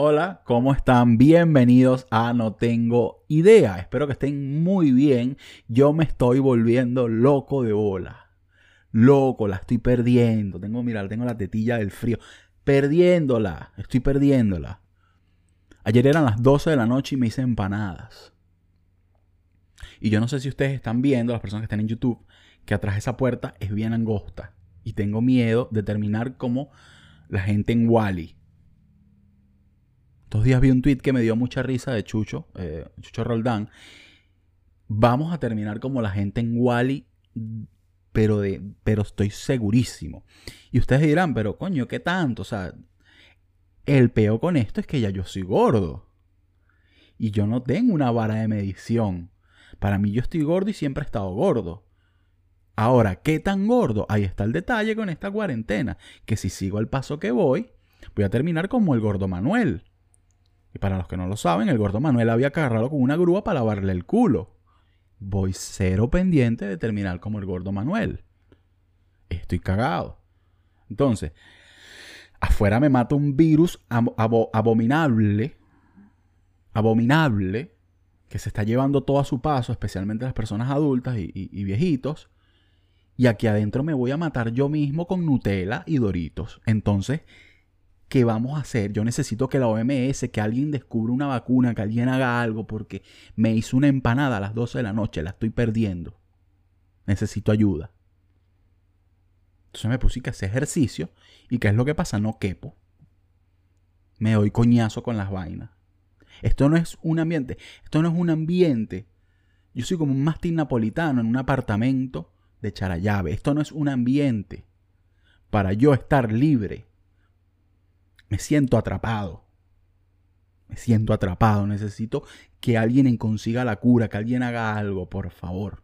Hola, ¿cómo están? Bienvenidos a No Tengo Idea. Espero que estén muy bien. Yo me estoy volviendo loco de bola. Loco, la estoy perdiendo. Tengo, mira, tengo la tetilla del frío. Perdiéndola. Estoy perdiéndola. Ayer eran las 12 de la noche y me hice empanadas. Y yo no sé si ustedes están viendo, las personas que están en YouTube, que atrás de esa puerta es bien angosta. Y tengo miedo de terminar como la gente en Wally. Estos días vi un tweet que me dio mucha risa de Chucho, eh, Chucho Roldán. Vamos a terminar como la gente en Wally, pero, de, pero estoy segurísimo. Y ustedes dirán, pero coño, ¿qué tanto? O sea, el peo con esto es que ya yo soy gordo. Y yo no tengo una vara de medición. Para mí yo estoy gordo y siempre he estado gordo. Ahora, ¿qué tan gordo? Ahí está el detalle con esta cuarentena. Que si sigo al paso que voy, voy a terminar como el gordo Manuel. Y para los que no lo saben, el gordo Manuel había agarrado con una grúa para lavarle el culo. Voy cero pendiente de terminar como el gordo Manuel. Estoy cagado. Entonces, afuera me mata un virus abominable, abominable, que se está llevando todo a su paso, especialmente las personas adultas y viejitos. Y aquí adentro me voy a matar yo mismo con Nutella y Doritos. Entonces, ¿qué vamos a hacer? Yo necesito que la OMS, que alguien descubra una vacuna, que alguien haga algo, porque me hizo una empanada a las 12 de la noche, la estoy perdiendo. Necesito ayuda. Entonces me puse que hacer ejercicio. ¿Y qué es lo que pasa? No quepo. Me doy coñazo con las vainas. Esto no es un ambiente. Esto no es un ambiente. Yo soy como un mastín napolitano en un apartamento de Charallave. Esto no es un ambiente para yo estar libre me siento atrapado. Me siento atrapado. Necesito que alguien consiga la cura, que alguien haga algo, por favor.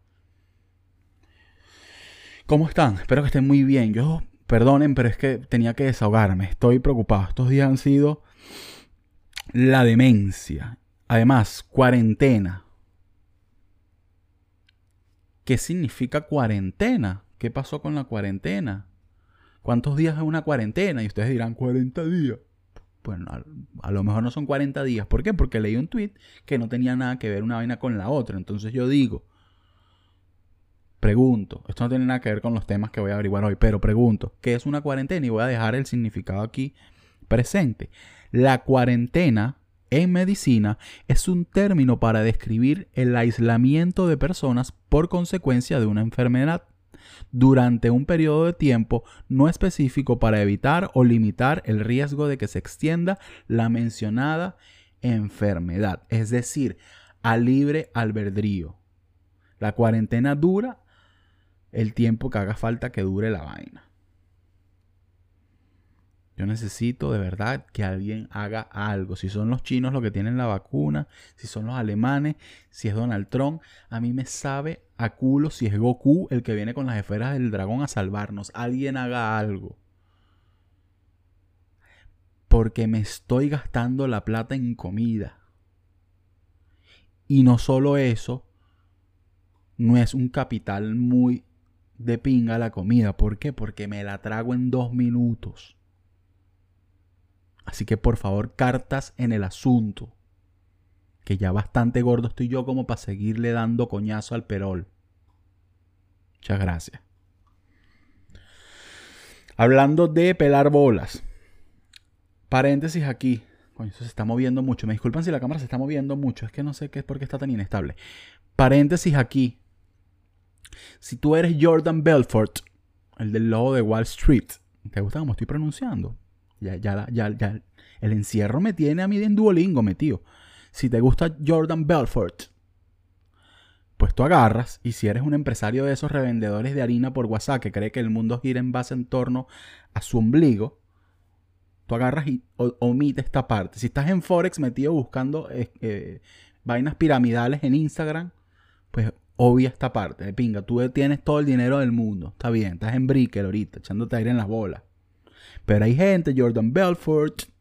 ¿Cómo están? Espero que estén muy bien. Yo, perdonen, pero es que tenía que desahogarme. Estoy preocupado. Estos días han sido la demencia. Además, cuarentena. ¿Qué significa cuarentena? ¿Qué pasó con la cuarentena? ¿Cuántos días es una cuarentena? Y ustedes dirán, 40 días. Bueno, a, lo mejor no son 40 días. ¿Por qué? Porque leí un tweet que no tenía nada que ver una vaina con la otra. Entonces yo digo, pregunto, esto no tiene nada que ver con los temas que voy a averiguar hoy, pero pregunto, ¿qué es una cuarentena? Y voy a dejar el significado aquí presente. La cuarentena en medicina es un término para describir el aislamiento de personas por consecuencia de una enfermedad durante un periodo de tiempo no específico para evitar o limitar el riesgo de que se extienda la mencionada enfermedad, es decir, a libre albedrío. La cuarentena dura el tiempo que haga falta que dure la vaina. Yo necesito de verdad que alguien haga algo. Si son los chinos los que tienen la vacuna, si son los alemanes, si es Donald Trump, a mí me sabe a culo si es Goku el que viene con las esferas del dragón a salvarnos. Alguien haga algo. Porque me estoy gastando la plata en comida. Y no solo eso, no es un capital muy de pinga la comida. ¿Por qué? Porque me la trago en dos minutos. Así que por favor, cartas en el asunto. Que ya bastante gordo estoy yo como para seguirle dando coñazo al perol. Muchas gracias. Hablando de pelar bolas. Paréntesis aquí. Coño, eso se está moviendo mucho. Me disculpan si la cámara se está moviendo mucho. Es que no sé qué es porque está tan inestable. Paréntesis aquí. Si tú eres Jordan Belfort, el del logo de Wall Street, ¿te gusta cómo estoy pronunciando? Ya, ya, ya, ya. El encierro me tiene a mí en Duolingo, metido. Si te gusta Jordan Belfort, pues tú agarras y si eres un empresario de esos revendedores de harina por WhatsApp que cree que el mundo gira en base en torno a su ombligo, tú agarras y omite esta parte. Si estás en Forex metido buscando eh, eh, vainas piramidales en Instagram, pues obvia esta parte. Pinga, tú tienes todo el dinero del mundo. Está bien, estás en Bricker ahorita, echándote aire en las bolas. Pero hay gente, Jordan Belfort,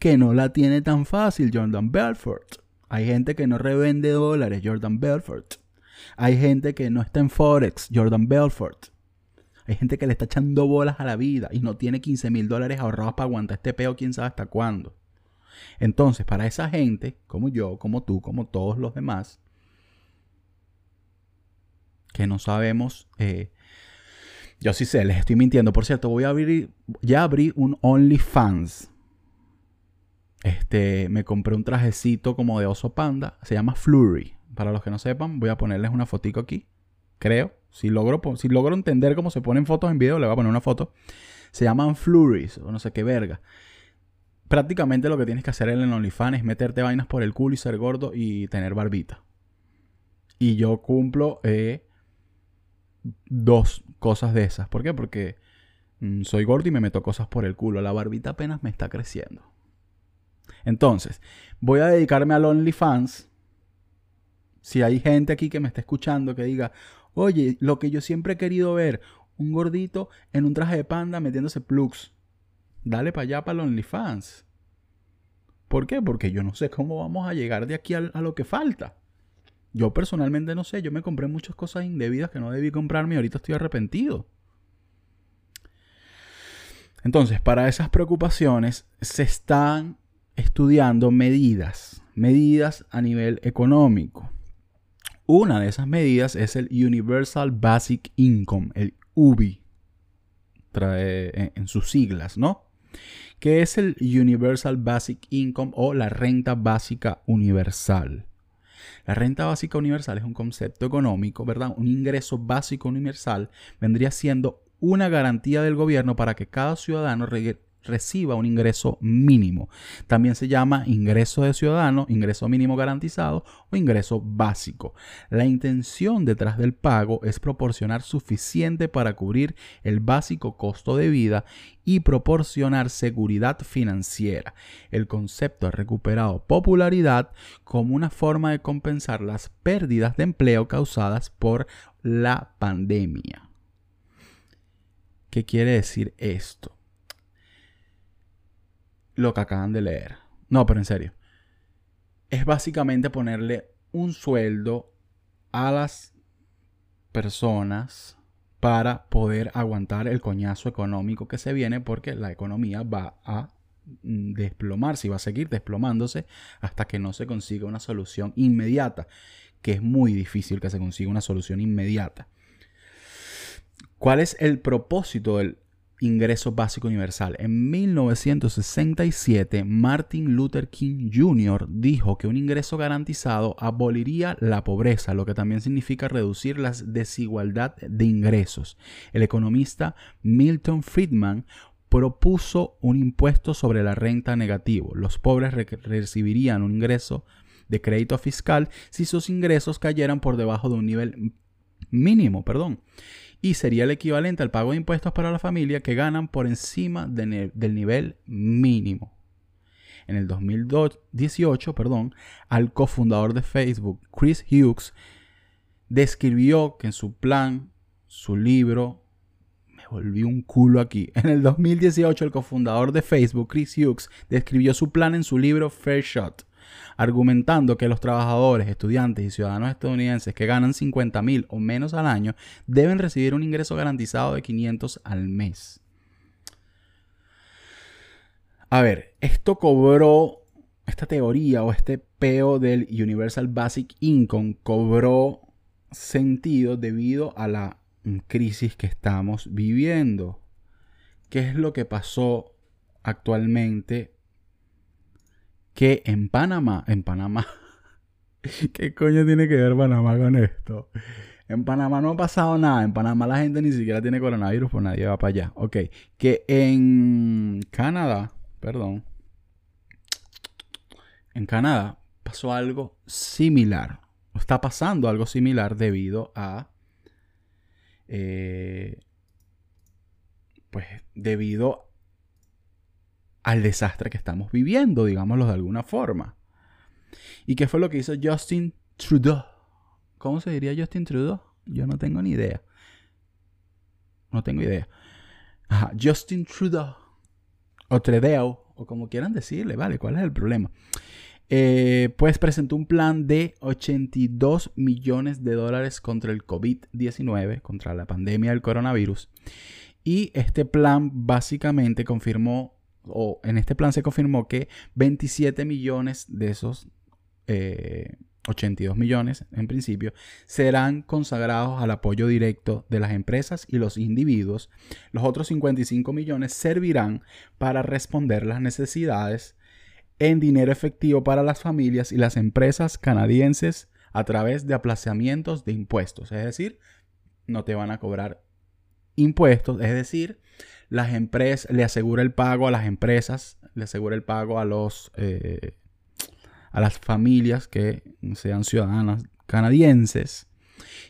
que no la tiene tan fácil, Jordan Belfort. Hay gente que no revende dólares, Jordan Belfort. Hay gente que no está en Forex, Jordan Belfort. Hay gente que le está echando bolas a la vida y no tiene 15 mil dólares ahorrados para aguantar este peo quién sabe hasta cuándo. Entonces, para esa gente, como yo, como tú, como todos los demás, que no sabemos, eh, yo sí sé, les estoy mintiendo. Por cierto, voy a abrir, ya abrí un OnlyFans. Este, me compré un trajecito como de oso panda, se llama Flurry. Para los que no sepan, voy a ponerles una fotico aquí. Creo, si logro, si logro entender cómo se ponen fotos en video, le voy a poner una foto. Se llaman Flurries, o no sé qué verga prácticamente lo que tienes que hacer en el OnlyFans es meterte vainas por el culo y ser gordo y tener barbita. Y yo cumplo eh, dos cosas de esas. ¿Por qué? Porque mm, soy gordo y me meto cosas por el culo. La barbita apenas me está creciendo. Entonces, voy a dedicarme al OnlyFans. Si hay gente aquí que me está escuchando que diga, oye, lo que yo siempre he querido ver, un gordito en un traje de panda metiéndose plugs dale para allá para los OnlyFans. ¿Por qué? Porque yo no sé cómo vamos a llegar de aquí a, lo que falta. Yo personalmente no sé, yo me compré muchas cosas indebidas que no debí comprarme y ahorita estoy arrepentido. Entonces, para esas preocupaciones se están estudiando medidas, medidas a nivel económico. Una de esas medidas es el Universal Basic Income, el UBI, trae en sus siglas, ¿no? que es el Universal Basic Income o la renta básica universal. La renta básica universal es un concepto económico, ¿verdad? Un ingreso básico universal vendría siendo una garantía del gobierno para que cada ciudadano reciba un ingreso mínimo. También se llama ingreso de ciudadano, ingreso mínimo garantizado o ingreso básico. La intención detrás del pago es proporcionar suficiente para cubrir el básico costo de vida y proporcionar seguridad financiera. El concepto ha recuperado popularidad como una forma de compensar las pérdidas de empleo causadas por la pandemia. ¿Qué quiere decir esto? Lo que acaban de leer. No, pero en serio. Es básicamente ponerle un sueldo a las personas para poder aguantar el coñazo económico que se viene porque la economía va a mm, desplomarse y va a seguir desplomándose hasta que no se consiga una solución inmediata, que es muy difícil que se consiga una solución inmediata. ¿Cuál es el propósito del ingreso básico universal. En 1967, Martin Luther King Jr. dijo que un ingreso garantizado aboliría la pobreza, lo que también significa reducir la desigualdad de ingresos. El economista Milton Friedman propuso un impuesto sobre la renta negativo. Los pobres recibirían un ingreso de crédito fiscal si sus ingresos cayeran por debajo de un nivel mínimo, perdón y sería el equivalente al pago de impuestos para la familia que ganan por encima del nivel mínimo. En el 2018, perdón, al cofundador de Facebook, Chris Hughes, describió que en su plan, su libro, me volví un culo aquí. En el 2018, el cofundador de Facebook, Chris Hughes, describió su plan en su libro Fair Shot argumentando que los trabajadores, estudiantes y ciudadanos estadounidenses que ganan 50 mil o menos al año deben recibir un ingreso garantizado de 500 al mes. A ver, esto cobró, esta teoría o este peo del Universal Basic Income cobró sentido debido a la crisis que estamos viviendo. ¿Qué es lo que pasó actualmente que en Panamá, en Panamá, ¿qué coño tiene que ver Panamá con esto? En Panamá no ha pasado nada. En Panamá la gente ni siquiera tiene coronavirus, pues nadie va para allá. Ok. Que en Canadá, perdón. En Canadá pasó algo similar. Está pasando algo similar debido a. Eh, pues debido al desastre que estamos viviendo, digámoslo de alguna forma. ¿Y qué fue lo que hizo Justin Trudeau? ¿Cómo se diría Justin Trudeau? Yo no tengo ni idea. No tengo idea. Ajá, Justin Trudeau. O Trudeau, o como quieran decirle, ¿vale? ¿Cuál es el problema? Eh, pues presentó un plan de 82 millones de dólares contra el COVID-19, contra la pandemia del coronavirus. Y este plan básicamente confirmó o en este plan se confirmó que 27 millones de esos 82 millones en principio, serán consagrados al apoyo directo de las empresas y los individuos. Los otros 55 millones servirán para responder las necesidades en dinero efectivo para las familias y las empresas canadienses a través de aplazamientos de impuestos. Es decir, no te van a cobrar impuestos, es decir, las empresas le asegura el pago a las empresas, le asegura el pago a los eh, a las familias que sean ciudadanas canadienses.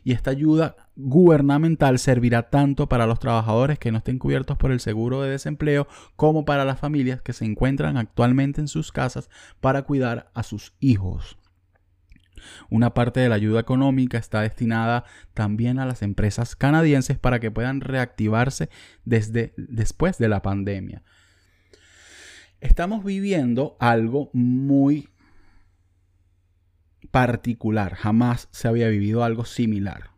Y esta ayuda gubernamental servirá tanto para los trabajadores que no estén cubiertos por el seguro de desempleo como para las familias que se encuentran actualmente en sus casas para cuidar a sus hijos. Una parte de la ayuda económica está destinada también a las empresas canadienses para que puedan reactivarse desde después de la pandemia. Estamos viviendo algo muy particular. Jamás se había vivido algo similar.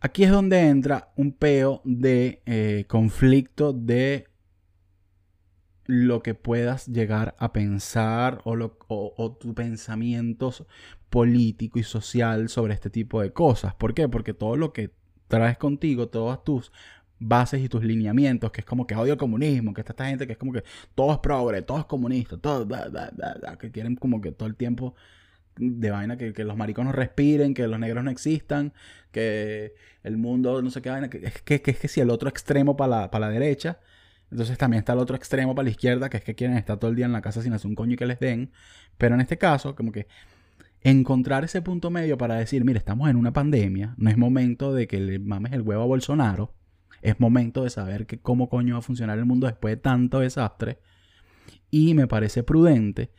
Aquí es donde entra un peo de eh, conflicto de lo que puedas llegar a pensar o, lo, o, tu pensamiento político y social sobre este tipo de cosas. ¿Por qué? Porque todo lo que traes contigo, todas tus bases y tus lineamientos, que es como que odio el comunismo, que está esta gente que es como que todo es progre, todo es comunista, todo, que quieren como que todo el tiempo de vaina que, los mariconos respiren, que los negros no existan, que el mundo no sé qué vaina, que es que, es que si el otro extremo para la, la derecha, entonces también está el otro extremo para la izquierda, que es que quieren estar todo el día en la casa sin hacer un coño y que les den. Pero en este caso, como que encontrar ese punto medio para decir, mire, estamos en una pandemia, no es momento de que le mames el huevo a Bolsonaro, es momento de saber que cómo coño va a funcionar el mundo después de tanto desastre. Y me parece prudente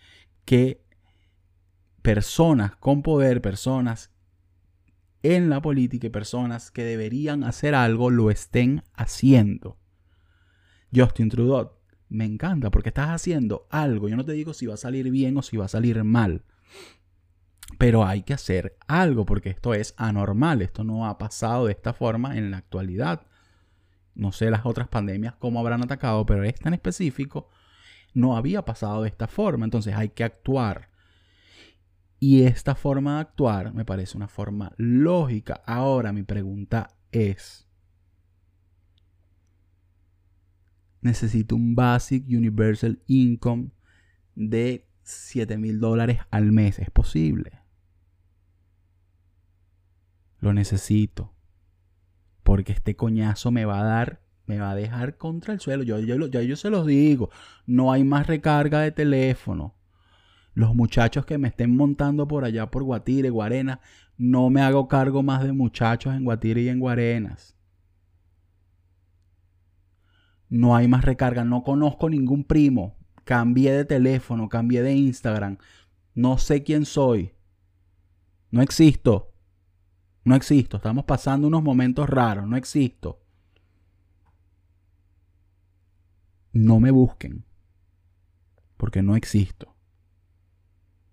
que personas con poder, personas en la política y personas que deberían hacer algo lo estén haciendo. Justin Trudeau, me encanta porque estás haciendo algo. Yo no te digo si va a salir bien o si va a salir mal. Pero hay que hacer algo porque esto es anormal. Esto no ha pasado de esta forma en la actualidad. No sé las otras pandemias cómo habrán atacado, pero esta en específico no había pasado de esta forma. Entonces hay que actuar. Y esta forma de actuar me parece una forma lógica. Ahora mi pregunta es, necesito un Basic Universal Income de 7 mil dólares al mes. ¿Es posible? Lo necesito. Porque este coñazo me va a dar, me va a dejar contra el suelo. Yo, yo, yo, yo se los digo. No hay más recarga de teléfono los muchachos que me estén montando por allá por Guatire, Guarenas, no me hago cargo más de muchachos en Guatire y en Guarenas. No hay más recarga, no conozco ningún primo. Cambié de teléfono, cambié de Instagram. No sé quién soy. No existo. No existo. Estamos pasando unos momentos raros. No existo. No me busquen. Porque no existo.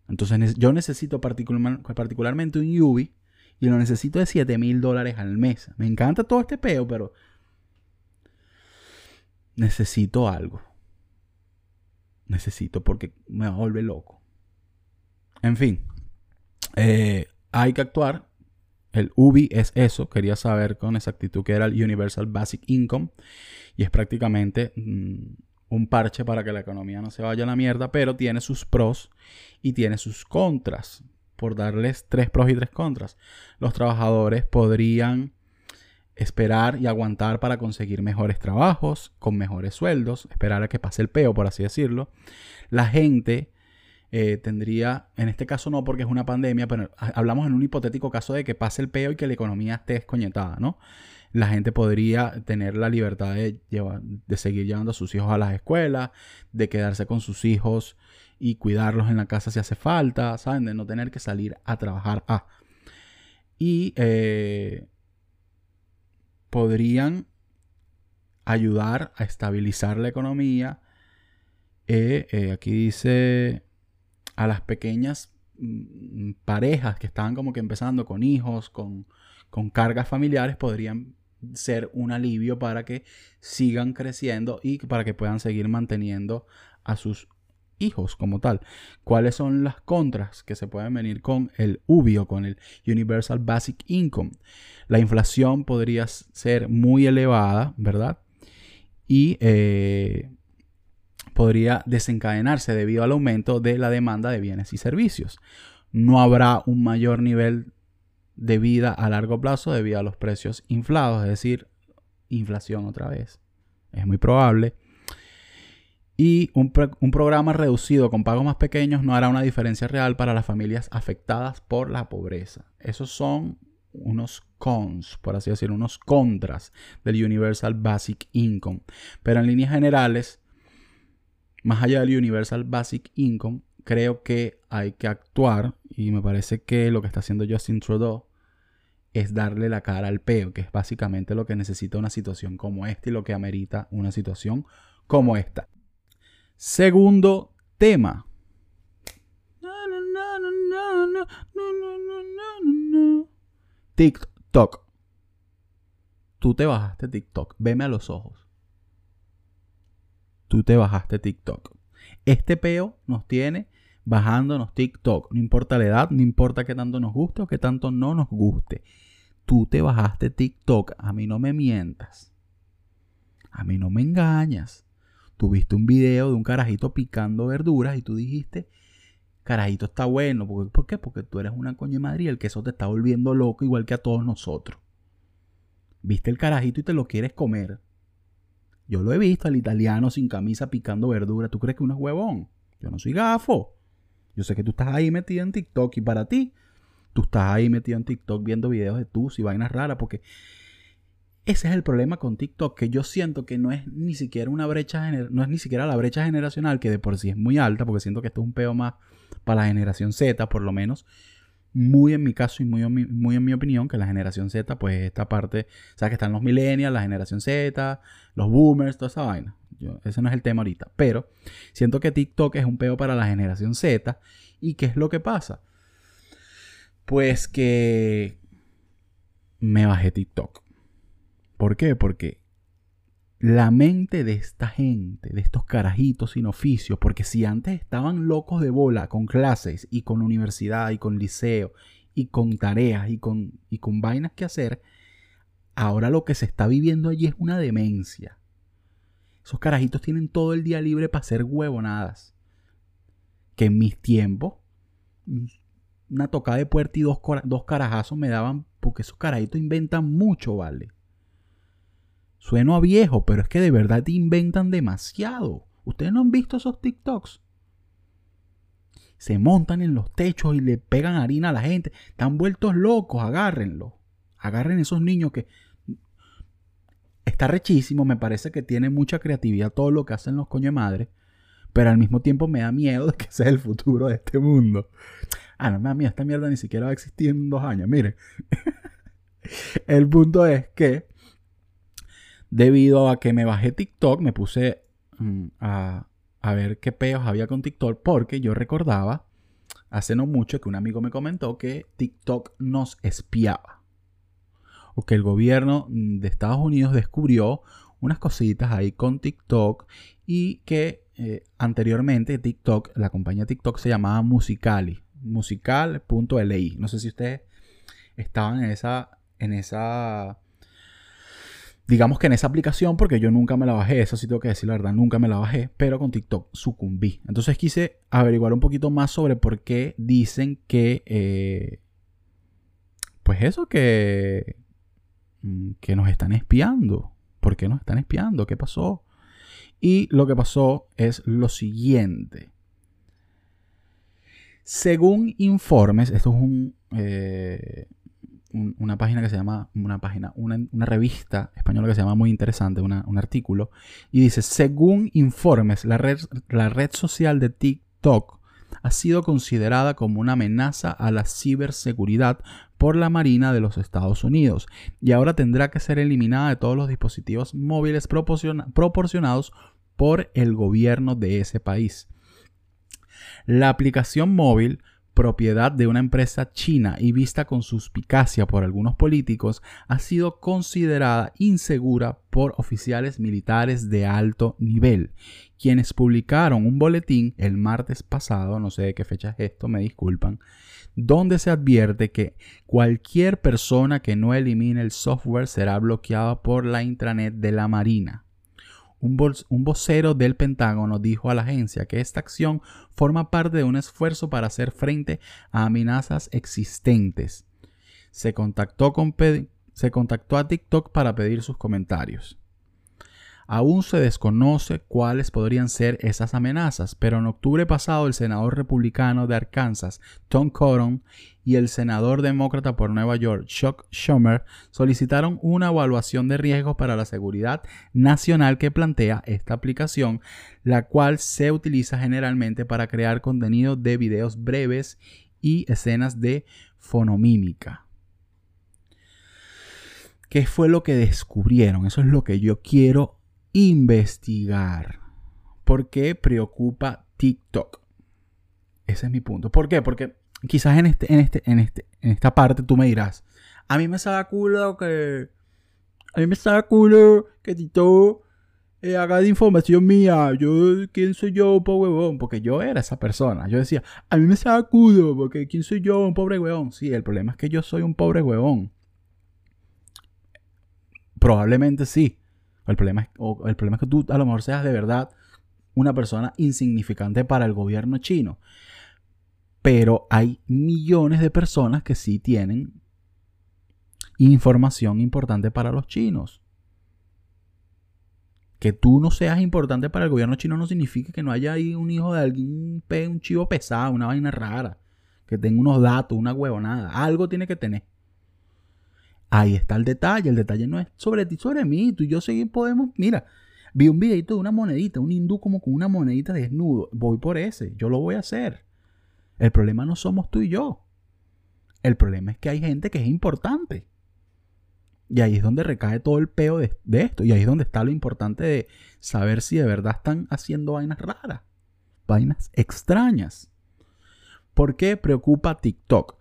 Entonces yo necesito particularmente un Yubi y lo necesito de 7 mil dólares al mes. Me encanta todo este peo, pero necesito algo. Necesito porque me vuelve loco. En fin, eh, hay que actuar. El UBI es eso. Quería saber con exactitud qué era el Universal Basic Income. Y es prácticamente mm, un parche para que la economía no se vaya a la mierda, pero tiene sus pros y tiene sus contras. Por darles tres pros y tres contras. Los trabajadores podrían esperar y aguantar para conseguir mejores trabajos, con mejores sueldos, esperar a que pase el peo, por así decirlo. La gente eh, tendría, en este caso no porque es una pandemia, pero hablamos en un hipotético caso de que pase el peo y que la economía esté escoñetada, ¿no? la gente podría tener la libertad de, de seguir llevando a sus hijos a las escuelas, de quedarse con sus hijos y cuidarlos en la casa si hace falta, ¿saben? De no tener que salir a trabajar. Ah. Y eh, podrían ayudar a estabilizar la economía. Eh, eh, aquí dice a las pequeñas mm, parejas que estaban como que empezando con hijos, con, con cargas familiares, podrían ser un alivio para que sigan creciendo y para que puedan seguir manteniendo a sus hijos como tal. ¿Cuáles son las contras que se pueden venir con el UBI o con el Universal Basic Income? La inflación podría ser muy elevada, ¿verdad? Y eh, podría desencadenarse debido al aumento de la demanda de bienes y servicios. No habrá un mayor nivel de vida a largo plazo debido a los precios inflados, es decir, inflación otra vez. Es muy probable. Y un, programa reducido con pagos más pequeños no hará una diferencia real para las familias afectadas por la pobreza. Esos son unos cons, por así decirlo, unos contras del Universal Basic Income. Pero en líneas generales, más allá del Universal Basic Income, creo que hay que actuar y me parece que lo que está haciendo Justin Trudeau es darle la cara al peo, que es básicamente lo que necesita una situación como esta y lo que amerita una situación como esta. Segundo tema. TikTok. Tú te bajaste TikTok. Veme a los ojos. Tú te bajaste TikTok. Este peo nos tiene bajándonos TikTok. No importa la edad, no importa qué tanto nos guste o qué tanto no nos guste. Tú te bajaste TikTok. A mí no me mientas. A mí no me engañas. Tuviste un video de un carajito picando verduras y tú dijiste, carajito está bueno. ¿Por qué? Porque tú eres una coña de Madrid y el queso te está volviendo loco igual que a todos nosotros. Viste el carajito y te lo quieres comer. Yo lo he visto al italiano sin camisa picando verdura. ¿Tú crees que uno es huevón? Yo no soy gafo. Yo sé que tú estás ahí metido en TikTok y para ti, tú estás ahí metido en TikTok viendo videos de tus y vainas raras porque ese es el problema con TikTok, que yo siento que no es ni siquiera una brecha, no es ni siquiera la brecha generacional, que de por sí es muy alta, porque siento que esto es un peo más para la generación Z, por lo menos. Muy en mi caso y muy en mi, muy en mi opinión, que la generación Z, pues esta parte, o sea, que están los millennials, la generación Z, los boomers, toda esa vaina. ese no es el tema ahorita. Pero siento que TikTok es un peo para la generación Z. ¿Y qué es lo que pasa? Pues que me bajé TikTok. ¿Por qué? Porque la mente de esta gente, de estos carajitos sin oficio, porque si antes estaban locos de bola con clases y con universidad y con liceo y con tareas y con, y con vainas que hacer, ahora lo que se está viviendo allí es una demencia. Esos carajitos tienen todo el día libre para hacer huevonadas. Que en mis tiempos, una tocada de puerta y dos, dos carajazos me daban, porque esos carajitos inventan mucho, ¿vale? Sueno a viejo, pero es que de verdad te inventan demasiado. ¿Ustedes no han visto esos TikToks? Se montan en los techos y le pegan harina a la gente. Están vueltos locos, agárrenlo. Agarren esos niños que... Está rechísimo, me parece que tiene mucha creatividad todo lo que hacen los coño de madre. Pero al mismo tiempo me da miedo de que sea el futuro de este mundo. Ah, no me esta mierda ni siquiera va a existir en dos años. Miren. el punto es que debido a que me bajé TikTok, me puse mm, a, ver qué peos había con TikTok, porque yo recordaba hace no mucho que un amigo me comentó que TikTok nos espiaba. O que el gobierno mm, de Estados Unidos descubrió unas cositas ahí con TikTok y que eh, anteriormente TikTok, la compañía TikTok se llamaba Musicali, musical.li. No sé si ustedes estaban en esa, en esa Digamos que en esa aplicación, porque yo nunca me la bajé, eso sí tengo que decir la verdad, nunca me la bajé, pero con TikTok sucumbí. Entonces quise averiguar un poquito más sobre por qué dicen que, eh, pues eso, que, mm, que nos están espiando. ¿Por qué nos están espiando? ¿Qué pasó? Y lo que pasó es lo siguiente. Según informes, esto es un, eh, una página que se llama, una página, una, revista española que se llama muy interesante, un artículo, y dice, según informes, la red, la red social de TikTok ha sido considerada como una amenaza a la ciberseguridad por la Marina de los Estados Unidos y ahora tendrá que ser eliminada de todos los dispositivos móviles proporcionados por el gobierno de ese país. La aplicación móvil propiedad de una empresa china y vista con suspicacia por algunos políticos, ha sido considerada insegura por oficiales militares de alto nivel, quienes publicaron un boletín el martes pasado, no sé de qué fecha es esto, me disculpan, donde se advierte que cualquier persona que no elimine el software será bloqueada por la intranet de la Marina. Un, vocero del Pentágono dijo a la agencia que esta acción forma parte de un esfuerzo para hacer frente a amenazas existentes. Se contactó, a TikTok para pedir sus comentarios. Aún se desconoce cuáles podrían ser esas amenazas, pero en octubre pasado el senador republicano de Arkansas, Tom Cotton, y el senador demócrata por Nueva York, Chuck Schumer, solicitaron una evaluación de riesgos para la seguridad nacional que plantea esta aplicación, la cual se utiliza generalmente para crear contenido de videos breves y escenas de fonomímica. ¿Qué fue lo que descubrieron? Eso es lo que yo quiero investigar. ¿Por qué preocupa TikTok? Ese es mi punto. ¿Por qué? Porque quizás en, este, en, este, en, este, en esta parte tú me dirás, a mí me sabe culo que... A mí me sabe culo que TikTok eh, haga de información mía. Yo, ¿quién soy yo, pobre huevón? Porque yo era esa persona. Yo decía, a mí me sabe culo porque ¿quién soy yo, un pobre huevón? Sí, el problema es que yo soy un pobre huevón. Probablemente sí. El problema, es, el problema es que tú a lo mejor seas de verdad una persona insignificante para el gobierno chino. Pero hay millones de personas que sí tienen información importante para los chinos. Que tú no seas importante para el gobierno chino no significa que no haya ahí un hijo de alguien, un chivo pesado, una vaina rara. Que tenga unos datos, una huevonada. Algo tiene que tener. Ahí está el detalle. El detalle no es sobre ti, sobre mí. Tú y yo sí podemos. Mira, vi un videito de una monedita, un hindú como con una monedita desnudo. Voy por ese. Yo lo voy a hacer. El problema no somos tú y yo. El problema es que hay gente que es importante. Y ahí es donde recae todo el peo de, de, esto. Y ahí es donde está lo importante de saber si de verdad están haciendo vainas raras. Vainas extrañas. ¿Por qué preocupa TikTok?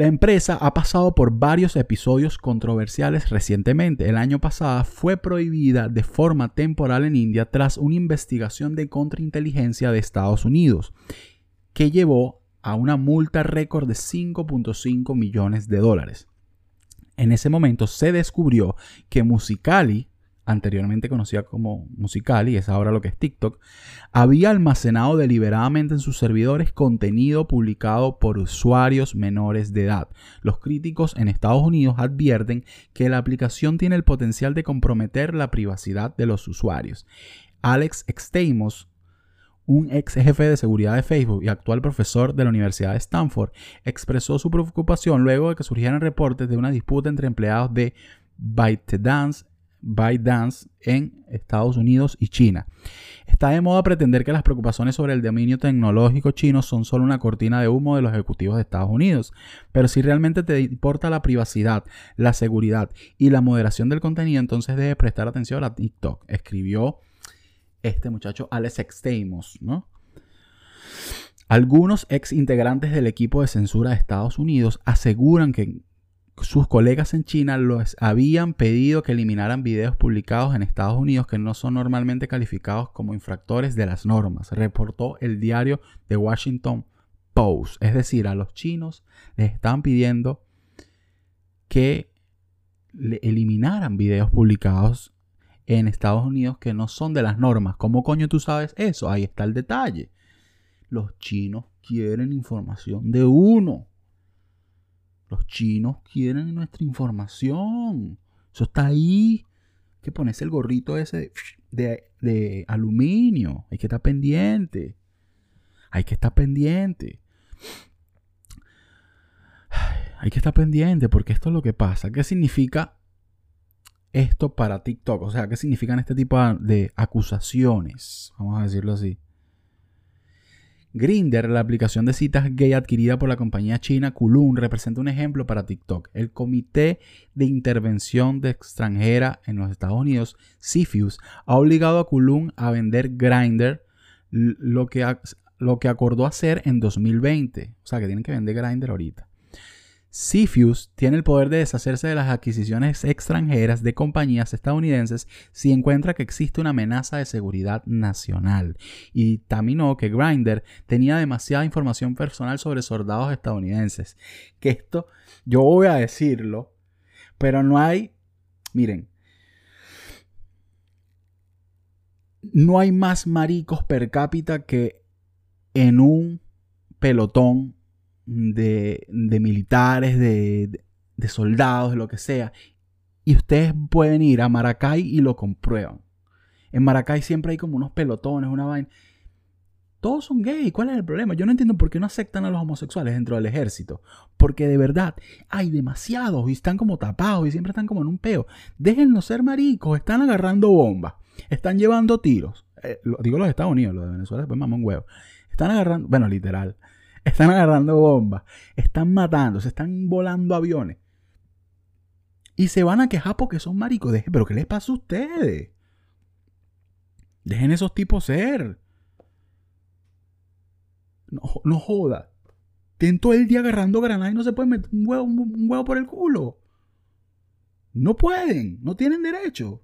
La empresa ha pasado por varios episodios controversiales recientemente. El año pasado fue prohibida de forma temporal en India tras una investigación de contrainteligencia de Estados Unidos, que llevó a una multa récord de 5.5 millones de dólares. En ese momento se descubrió que Musicali, anteriormente conocida como Musicali, es ahora lo que es TikTok, había almacenado deliberadamente en sus servidores contenido publicado por usuarios menores de edad. Los críticos en Estados Unidos advierten que la aplicación tiene el potencial de comprometer la privacidad de los usuarios. Alex Stamos, un ex jefe de seguridad de Facebook y actual profesor de la Universidad de Stanford, expresó su preocupación luego de que surgieran reportes de una disputa entre empleados de ByteDance ByteDance en Estados Unidos y China. Está de moda pretender que las preocupaciones sobre el dominio tecnológico chino son solo una cortina de humo de los ejecutivos de Estados Unidos. Pero si realmente te importa la privacidad, la seguridad y la moderación del contenido, entonces debes prestar atención a TikTok. Escribió este muchacho Alex Stamos, ¿no? Algunos ex integrantes del equipo de censura de Estados Unidos aseguran que sus colegas en China los habían pedido que eliminaran videos publicados en Estados Unidos que no son normalmente calificados como infractores de las normas, reportó el diario The Washington Post. Es decir, a los chinos les están pidiendo que eliminaran videos publicados en Estados Unidos que no son de las normas. ¿Cómo coño tú sabes eso? Ahí está el detalle. Los chinos quieren información de uno. Los chinos quieren nuestra información. Eso está ahí. Que ponerse el gorrito ese de, aluminio. Hay que estar pendiente. Hay que estar pendiente. Hay que estar pendiente porque esto es lo que pasa. ¿Qué significa esto para TikTok? O sea, ¿qué significan este tipo de acusaciones? Vamos a decirlo así. Grinder, la aplicación de citas gay adquirida por la compañía china Kulun, representa un ejemplo para TikTok. El Comité de Intervención de Extranjera en los Estados Unidos, CFIUS, ha obligado a Kulun a vender Grinder, lo que, lo que acordó hacer en 2020. O sea, que tienen que vender Grindr ahorita. CFIUS tiene el poder de deshacerse de las adquisiciones extranjeras de compañías estadounidenses si encuentra que existe una amenaza de seguridad nacional. Y dictaminó que Grindr tenía demasiada información personal sobre soldados estadounidenses. Que esto, yo voy a decirlo, pero no hay, miren, no hay más maricos per cápita que en un pelotón de, militares, de, de, soldados, de lo que sea. Y ustedes pueden ir a Maracay y lo comprueban. En Maracay siempre hay como unos pelotones, una vaina. Todos son gays. ¿Cuál es el problema? Yo no entiendo por qué no aceptan a los homosexuales dentro del ejército. Porque de verdad hay demasiados y están como tapados y siempre están como en un peo. Déjenlos ser maricos. Están agarrando bombas. Están llevando tiros. Eh, digo los Estados Unidos, los de Venezuela después mamá un huevo. Están agarrando, bueno, literal. Están agarrando bombas, están matando, se están volando aviones. Y se van a quejar porque son maricos. Pero ¿qué les pasa a ustedes? Dejen esos tipos ser. No, no joda. Tienen todo el día agarrando granadas y no se pueden meter un huevo, un huevo por el culo. No pueden, no tienen derecho.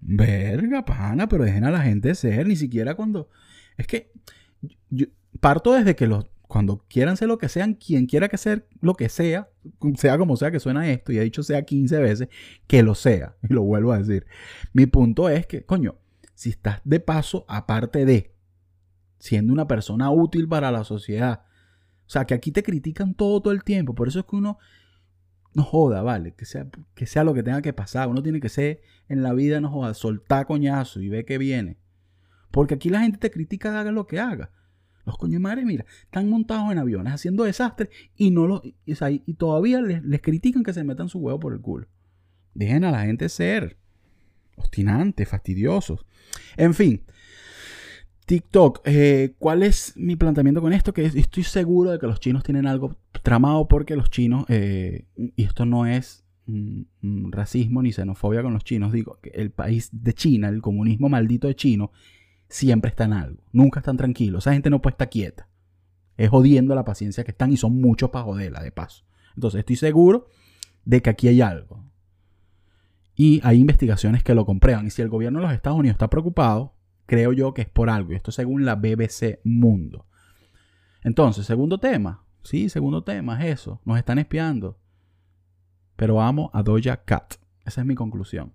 Verga, pana, pero dejen a la gente ser, ni siquiera cuando... Es que yo, parto desde que los, cuando quieran ser lo que sean, quien quiera que sea lo que sea, sea como sea que suena esto, y he dicho sea 15 veces, que lo sea, y lo vuelvo a decir. Mi punto es que, coño, si estás de paso, aparte de siendo una persona útil para la sociedad, o sea, que aquí te critican todo, todo el tiempo, por eso es que uno no joda, vale, que sea, que sea lo que tenga que pasar, uno tiene que ser en la vida, no joda, soltar coñazo y ve que viene. Porque aquí la gente te critica, haga lo que haga. Los coños madre, mira, están montados en aviones haciendo desastres y no lo, y, todavía les, critican que se metan su huevo por el culo. Dejen a la gente ser obstinantes, fastidiosos. En fin, TikTok, eh, ¿cuál es mi planteamiento con esto? Que estoy seguro de que los chinos tienen algo tramado porque los chinos, eh, y esto no es mm, mm, racismo ni xenofobia con los chinos, digo, el país de China, el comunismo maldito de chino, siempre está en algo. Nunca están tranquilos. Esa gente no puede estar quieta. Es jodiendo la paciencia que están y son muchos para joderla, de paso. Entonces estoy seguro de que aquí hay algo. Y hay investigaciones que lo comprueban. Y si el gobierno de los Estados Unidos está preocupado, creo yo que es por algo. Y esto según la BBC Mundo. Entonces, segundo tema. Sí, segundo tema es eso. Nos están espiando. Pero amo a Doja Cat. Esa es mi conclusión.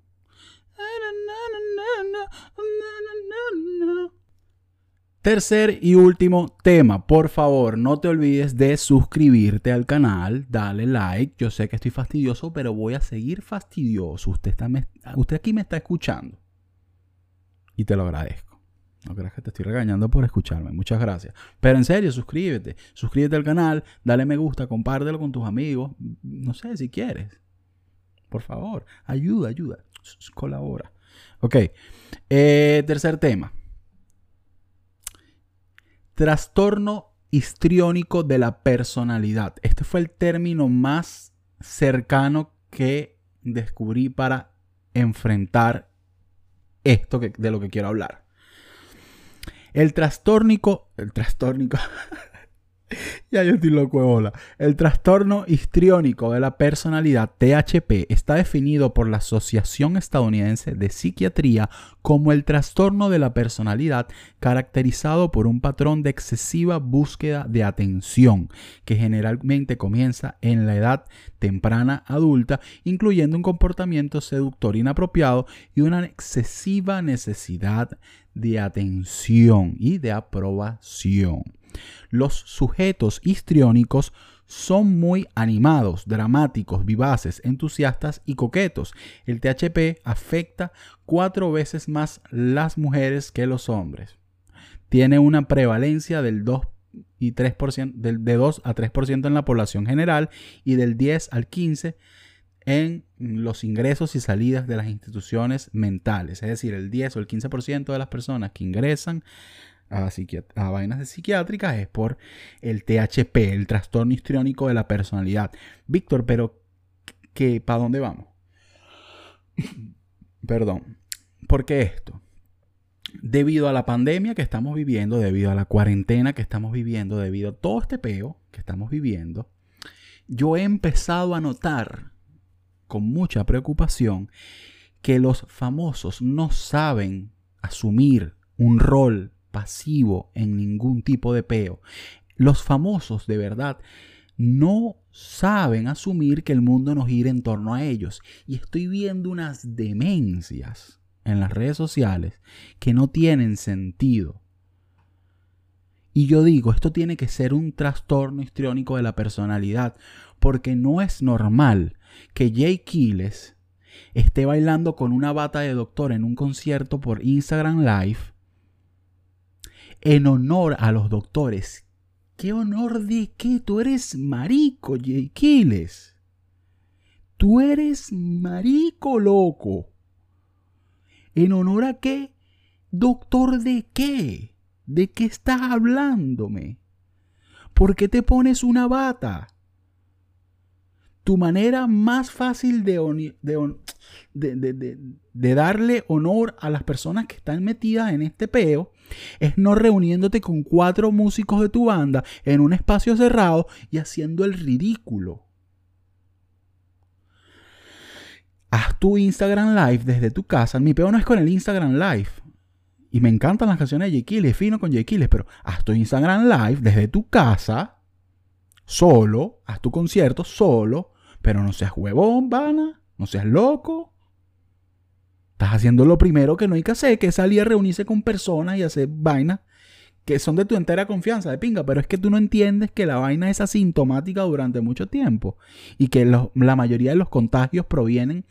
Tercer y último tema, por favor, no te olvides de suscribirte al canal, dale like. Yo sé que estoy fastidioso, pero voy a seguir fastidioso. Usted, está, usted aquí me está escuchando. Y te lo agradezco. No creas que te estoy regañando por escucharme. Muchas gracias. Pero en serio, suscríbete. Suscríbete al canal, dale me gusta, compártelo con tus amigos. No sé si quieres. Por favor, ayuda, ayuda. Colabora. Ok. Eh, tercer tema Trastorno histriónico de la personalidad. Este fue el término más cercano que descubrí para enfrentar esto de lo que quiero hablar. El trastornico, el trastornico, ya yo estoy loco. El trastorno histriónico de la personalidad, THP, está definido por la Asociación Estadounidense de Psiquiatría como el trastorno de la personalidad caracterizado por un patrón de excesiva búsqueda de atención, que generalmente comienza en la edad temprana adulta, incluyendo un comportamiento seductor inapropiado y una excesiva necesidad de atención y de aprobación. Los sujetos histriónicos son muy animados, dramáticos, vivaces, entusiastas y coquetos. El THP afecta cuatro veces más las mujeres que los hombres. Tiene una prevalencia del 2 y 3%, del, de 2 a 3% en la población general y del 10 al 15% en los ingresos y salidas de las instituciones mentales. Es decir, el 10 o el 15% de las personas que ingresan a, vainas de psiquiátricas es por el THP, el trastorno histriónico de la personalidad. Víctor, pero ¿qué, ¿para dónde vamos? Perdón. ¿Por qué esto? debido a la pandemia que estamos viviendo, debido a la cuarentena que estamos viviendo, debido a todo este peo que estamos viviendo, yo he empezado a notar con mucha preocupación que los famosos no saben asumir un rol pasivo en ningún tipo de peo. Los famosos de verdad no saben asumir que el mundo nos gira en torno a ellos. Y estoy viendo unas demencias en las redes sociales que no tienen sentido. Y yo digo, esto tiene que ser un trastorno histriónico de la personalidad, porque no es normal que Jay Quiles esté bailando con una bata de doctor en un concierto por Instagram Live en honor a los doctores. ¿Qué honor de qué? Tú eres marico, Jay Quiles. Tú eres marico, loco. ¿En honor a qué? ¿Doctor de qué? ¿De qué estás hablándome? ¿Por qué te pones una bata? Tu manera más fácil de, de, darle honor a las personas que están metidas en este peo es no reuniéndote con cuatro músicos de tu banda en un espacio cerrado y haciendo el ridículo. Haz tu Instagram Live desde tu casa. Mi peo no es con el Instagram Live. Y me encantan las canciones de J. fino con J. pero haz tu Instagram Live desde tu casa, solo, haz tu concierto solo, pero no seas huevón, vana, no seas loco. Estás haciendo lo primero que no hay que hacer, que es salir a reunirse con personas y hacer vainas que son de tu entera confianza, de pinga, pero es que tú no entiendes que la vaina es asintomática durante mucho tiempo y que la mayoría de los contagios provienen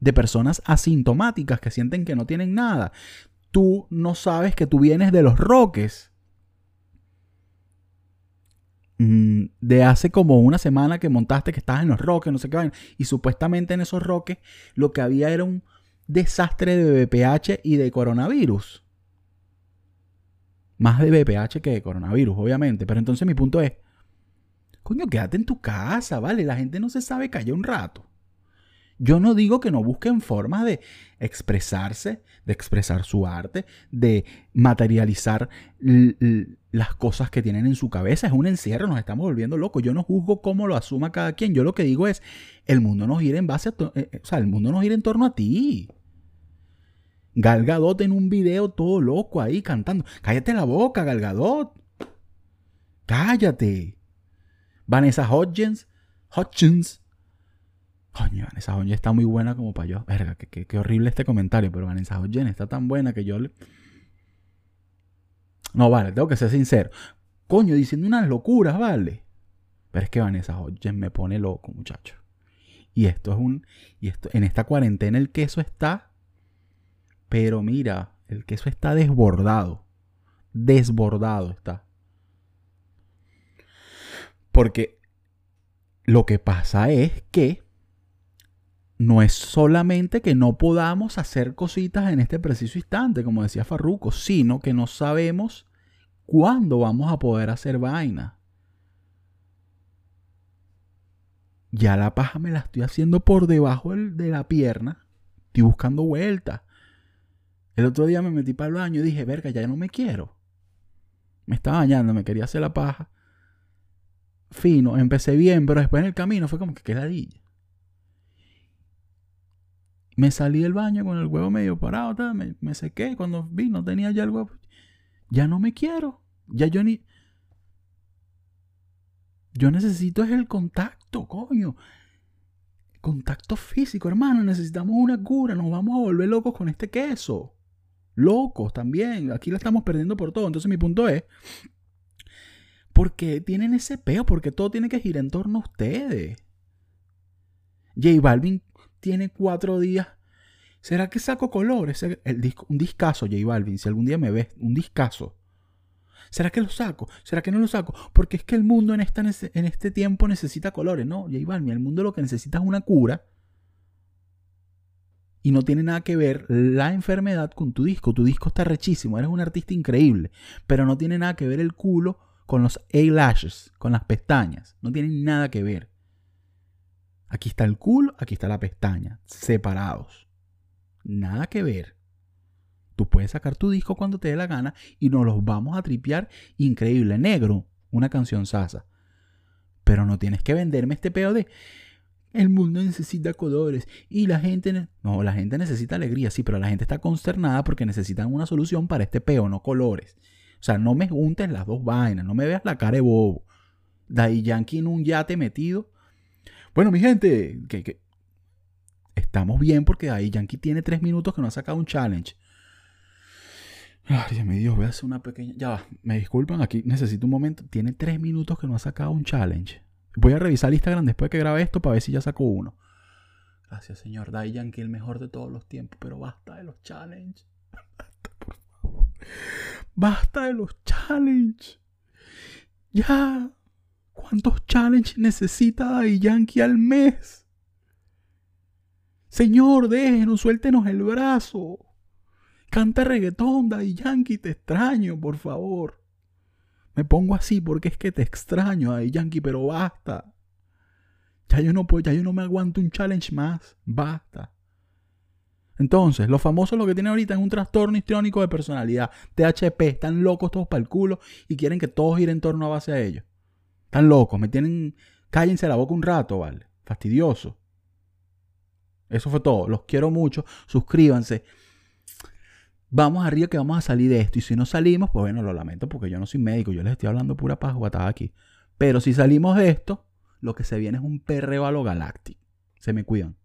de personas asintomáticas que sienten que no tienen nada. Tú no sabes que tú vienes de los roques. Mm, de hace como una semana que montaste que estabas en los roques, no sé qué y supuestamente en esos roques lo que había era un desastre de BPH y de coronavirus. Más de BPH que de coronavirus, obviamente. Pero entonces mi punto es, coño, quédate en tu casa, ¿vale? La gente no se sabe callar un rato. Yo no digo que no busquen formas de expresarse, de expresar su arte, de materializar las cosas que tienen en su cabeza. Es un encierro, nos estamos volviendo locos. Yo no juzgo cómo lo asuma cada quien. Yo lo que digo es, el mundo nos gira en base a, eh, eh, o sea, el mundo nos gira en torno a ti. Galgadot en un video todo loco ahí cantando. Cállate la boca, Galgadot. Cállate. Vanessa Hodgins. Hodgins. Coño, Vanessa Hodgins está muy buena como para yo. Verga, qué, horrible este comentario, pero Vanessa Hodgins está tan buena que yo le... No, vale, tengo que ser sincero. Coño, diciendo unas locuras, vale. Pero es que Vanessa Hodgins me pone loco, muchacho. Y esto es un... Y esto, en esta cuarentena el queso está pero mira, el queso está desbordado. Desbordado está. Porque lo que pasa es que no es solamente que no podamos hacer cositas en este preciso instante, como decía Farruco, sino que no sabemos cuándo vamos a poder hacer vaina. Ya la paja me la estoy haciendo por debajo de la pierna. Estoy buscando vueltas. El otro día me metí para el baño y dije, verga, ya no me quiero. Me estaba bañando, me quería hacer la paja. Fino, empecé bien, pero después en el camino fue como que quedadilla. Me salí del baño con el huevo medio parado, me, me, sequé. Cuando vi, no tenía ya el huevo. Ya no me quiero. Ya yo ni. Yo necesito es el contacto, coño. Contacto físico, hermano. Necesitamos una cura. Nos vamos a volver locos con este queso locos también. Aquí la estamos perdiendo por todo. Entonces mi punto es, ¿por qué tienen ese peo? Porque todo tiene que girar en torno a ustedes. J Balvin tiene cuatro días. ¿Será que saco colores? El disco, un discazo, J Balvin. Si algún día me ves, un discazo. ¿Será que lo saco? ¿Será que no lo saco? Porque es que el mundo en, esta, en este tiempo necesita colores. No, J Balvin, el mundo lo que necesita es una cura y no tiene nada que ver la enfermedad con tu disco. Tu disco está rechísimo, eres un artista increíble, pero no tiene nada que ver el culo con los eyelashes, con las pestañas. No tiene nada que ver. Aquí está el culo, aquí está la pestaña, separados. Nada que ver. Tú puedes sacar tu disco cuando te dé la gana y nos los vamos a tripear increíble. Negro, una canción sasa. Pero no tienes que venderme este peo de el mundo necesita colores y la gente... No, la gente necesita alegría, sí, pero la gente está consternada porque necesitan una solución para este peo, no colores. O sea, no me juntes las dos vainas, no me veas la cara de bobo. Dai Yankee en un yate metido. Bueno, mi gente, que, estamos bien porque Dai Yankee tiene tres minutos que no ha sacado un challenge. Ay, mi Dios, voy a hacer una pequeña. Ya va, me disculpan, aquí necesito un momento. Tiene tres minutos que no ha sacado un challenge. Voy a revisar Instagram después que grabe esto para ver si ya sacó uno. Gracias, señor. Dai Yankee, el mejor de todos los tiempos, pero basta de los challenges. Basta, por favor. Basta de los challenges. Ya. ¿Cuántos challenges necesita Dai Yankee al mes? Señor, déjenos, suéltenos el brazo. Canta reggaetón, Daddy Yankee, te extraño, por favor. Me pongo así porque es que te extraño, Daddy Yankee, pero basta. Ya yo no puedo, ya yo no me aguanto un challenge más. Basta. Entonces, los famosos lo que tienen ahorita es un trastorno histriónico de personalidad. THP, están locos todos para el culo y quieren que todo gire en torno a base a ellos. Están locos, me tienen. Cállense la boca un rato, ¿vale? Fastidioso. Eso fue todo. Los quiero mucho. Suscríbanse vamos arriba que vamos a salir de esto. Y si no salimos, pues bueno, lo lamento porque yo no soy médico, yo les estoy hablando pura pajuatada aquí. Pero si salimos de esto, lo que se viene es un perreo a lo galáctico. Se me cuidan.